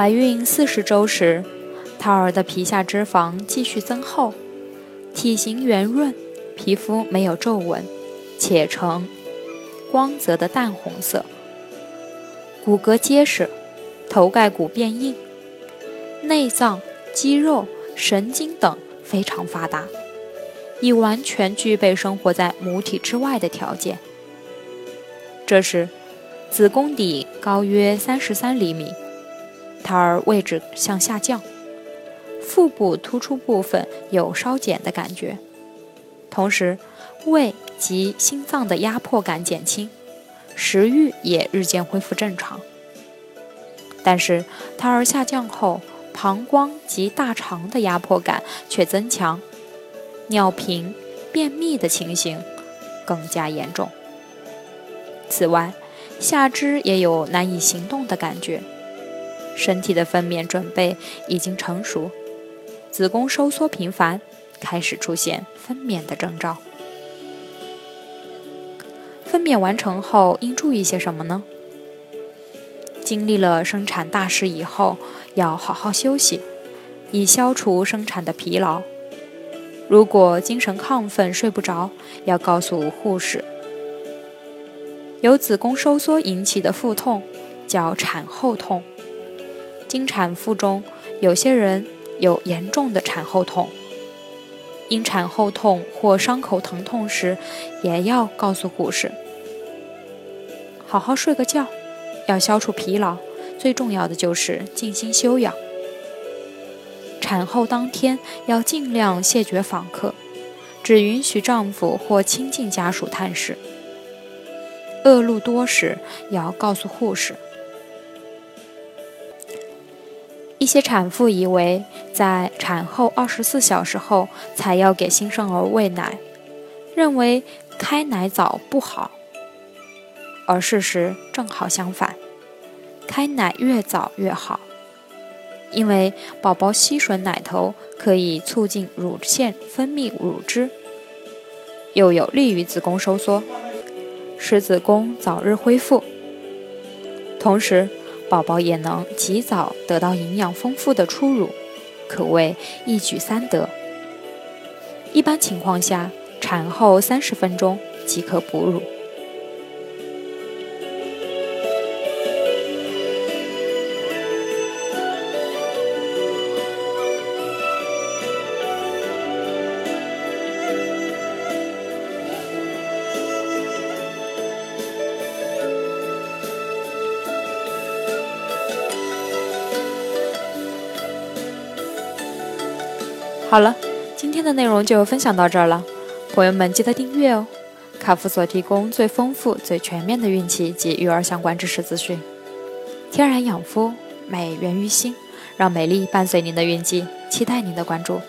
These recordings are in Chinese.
怀孕四十周时，胎儿的皮下脂肪继续增厚，体型圆润，皮肤没有皱纹，且呈光泽的淡红色，骨骼结实，头盖骨变硬，内脏、肌肉、神经等非常发达，已完全具备生活在母体之外的条件。这时，子宫底高约三十三厘米。胎儿位置向下降，腹部突出部分有稍减的感觉，同时胃及心脏的压迫感减轻，食欲也日渐恢复正常。但是胎儿下降后，膀胱及大肠的压迫感却增强，尿频、便秘的情形更加严重。此外，下肢也有难以行动的感觉。身体的分娩准备已经成熟，子宫收缩频繁，开始出现分娩的征兆。分娩完成后应注意些什么呢？经历了生产大事以后，要好好休息，以消除生产的疲劳。如果精神亢奋、睡不着，要告诉护士。由子宫收缩引起的腹痛叫产后痛。经产妇中，有些人有严重的产后痛。因产后痛或伤口疼痛时，也要告诉护士。好好睡个觉，要消除疲劳，最重要的就是静心休养。产后当天要尽量谢绝访客，只允许丈夫或亲近家属探视。恶露多时，要告诉护士。一些产妇以为在产后二十四小时后才要给新生儿喂奶，认为开奶早不好，而事实正好相反，开奶越早越好，因为宝宝吸吮奶头可以促进乳腺分泌乳汁，又有利于子宫收缩，使子宫早日恢复，同时。宝宝也能及早得到营养丰富的初乳，可谓一举三得。一般情况下，产后三十分钟即可哺乳。好了，今天的内容就分享到这儿了，朋友们记得订阅哦。卡夫所提供最丰富、最全面的孕期及育儿相关知识资讯，天然养肤，美源于心，让美丽伴随您的孕期，期待您的关注。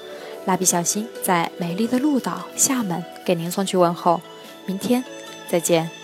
蜡笔小新在美丽的鹭岛厦门给您送去问候，明天再见。